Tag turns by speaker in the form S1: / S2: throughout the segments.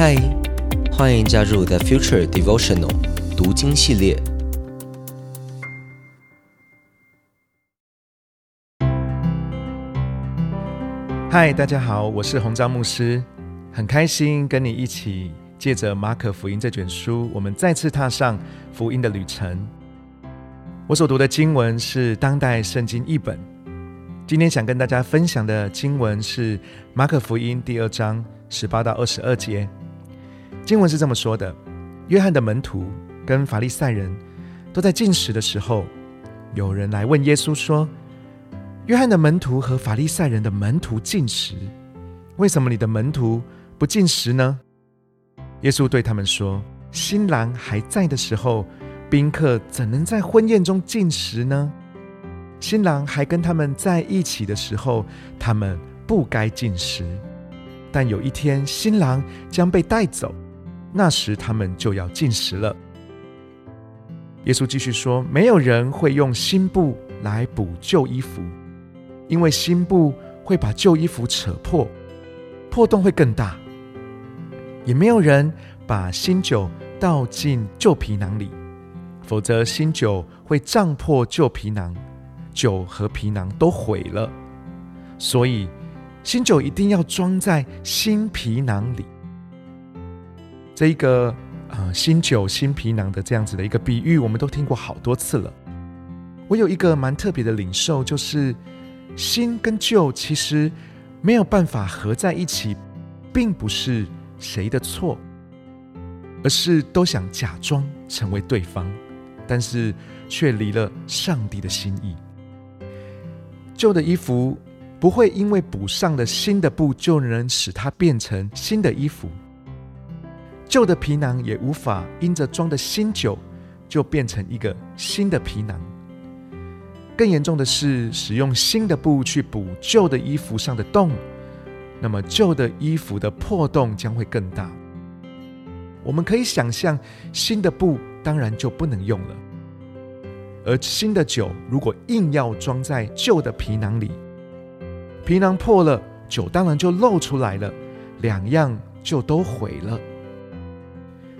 S1: 嗨，欢迎加入 The Future Devotional 读经系列。
S2: 嗨，大家好，我是洪章牧师，很开心跟你一起借着马可福音这卷书，我们再次踏上福音的旅程。我所读的经文是当代圣经译本。今天想跟大家分享的经文是马可福音第二章十八到二十二节。经文是这么说的：约翰的门徒跟法利赛人都在进食的时候，有人来问耶稣说。约翰的门徒和法利赛人的门徒进食，为什么你的门徒不进食呢？耶稣对他们说：“新郎还在的时候，宾客怎能在婚宴中进食呢？新郎还跟他们在一起的时候，他们不该进食。但有一天，新郎将被带走，那时他们就要进食了。”耶稣继续说：“没有人会用新布来补旧衣服。”因为新布会把旧衣服扯破，破洞会更大。也没有人把新酒倒进旧皮囊里，否则新酒会胀破旧皮囊，酒和皮囊都毁了。所以新酒一定要装在新皮囊里。这一个呃新酒新皮囊的这样子的一个比喻，我们都听过好多次了。我有一个蛮特别的领受，就是。新跟旧其实没有办法合在一起，并不是谁的错，而是都想假装成为对方，但是却离了上帝的心意。旧的衣服不会因为补上了新的布就能使它变成新的衣服，旧的皮囊也无法因着装的新酒就变成一个新的皮囊。更严重的是，使用新的布去补旧的衣服上的洞，那么旧的衣服的破洞将会更大。我们可以想象，新的布当然就不能用了，而新的酒如果硬要装在旧的皮囊里，皮囊破了，酒当然就漏出来了，两样就都毁了。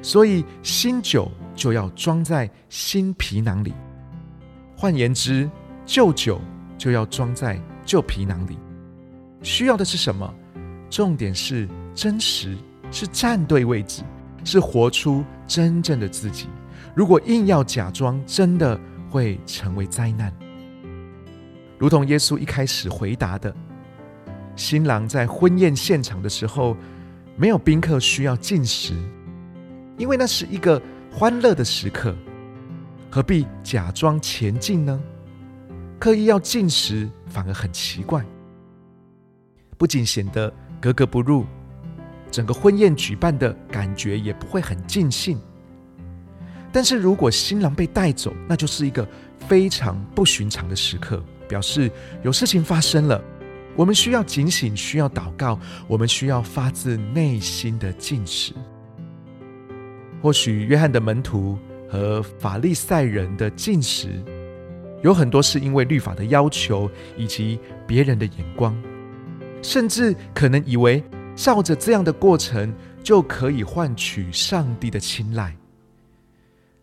S2: 所以新酒就要装在新皮囊里。换言之，旧酒就要装在旧皮囊里，需要的是什么？重点是真实，是站对位置，是活出真正的自己。如果硬要假装，真的会成为灾难。如同耶稣一开始回答的：新郎在婚宴现场的时候，没有宾客需要进食，因为那是一个欢乐的时刻，何必假装前进呢？刻意要进食，反而很奇怪，不仅显得格格不入，整个婚宴举办的感觉也不会很尽兴。但是如果新郎被带走，那就是一个非常不寻常的时刻，表示有事情发生了。我们需要警醒，需要祷告，我们需要发自内心的进食。或许约翰的门徒和法利赛人的进食。有很多是因为律法的要求以及别人的眼光，甚至可能以为照着这样的过程就可以换取上帝的青睐。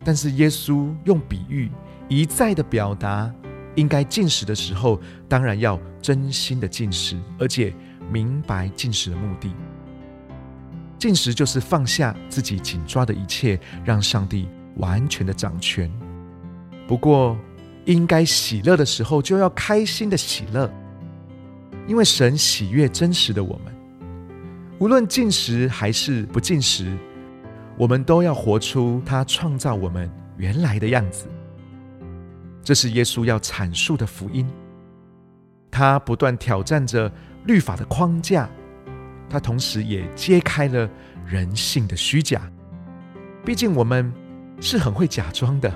S2: 但是耶稣用比喻一再的表达，应该进食的时候，当然要真心的进食，而且明白进食的目的。进食就是放下自己紧抓的一切，让上帝完全的掌权。不过。应该喜乐的时候，就要开心的喜乐，因为神喜悦真实的我们。无论进食还是不进食，我们都要活出他创造我们原来的样子。这是耶稣要阐述的福音。他不断挑战着律法的框架，他同时也揭开了人性的虚假。毕竟我们是很会假装的。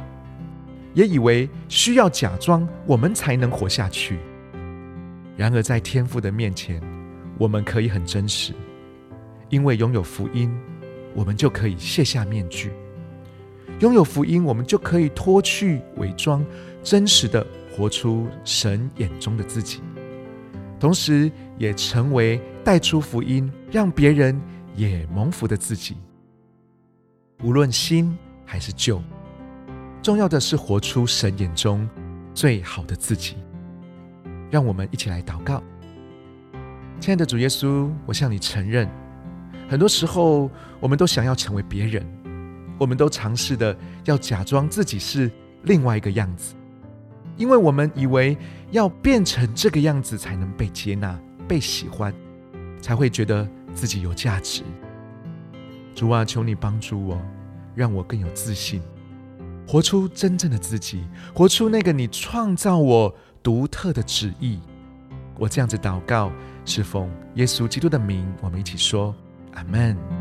S2: 也以为需要假装我们才能活下去。然而，在天父的面前，我们可以很真实，因为拥有福音，我们就可以卸下面具；拥有福音，我们就可以脱去伪装，真实的活出神眼中的自己，同时也成为带出福音，让别人也蒙福的自己。无论新还是旧，重要的是活出神眼中最好的自己。让我们一起来祷告，亲爱的主耶稣，我向你承认，很多时候我们都想要成为别人，我们都尝试的要假装自己是另外一个样子，因为我们以为要变成这个样子才能被接纳、被喜欢，才会觉得自己有价值。主啊，求你帮助我，让我更有自信，活出真正的自己，活出那个你创造我。独特的旨意，我这样子祷告，是奉耶稣基督的名，我们一起说，阿门。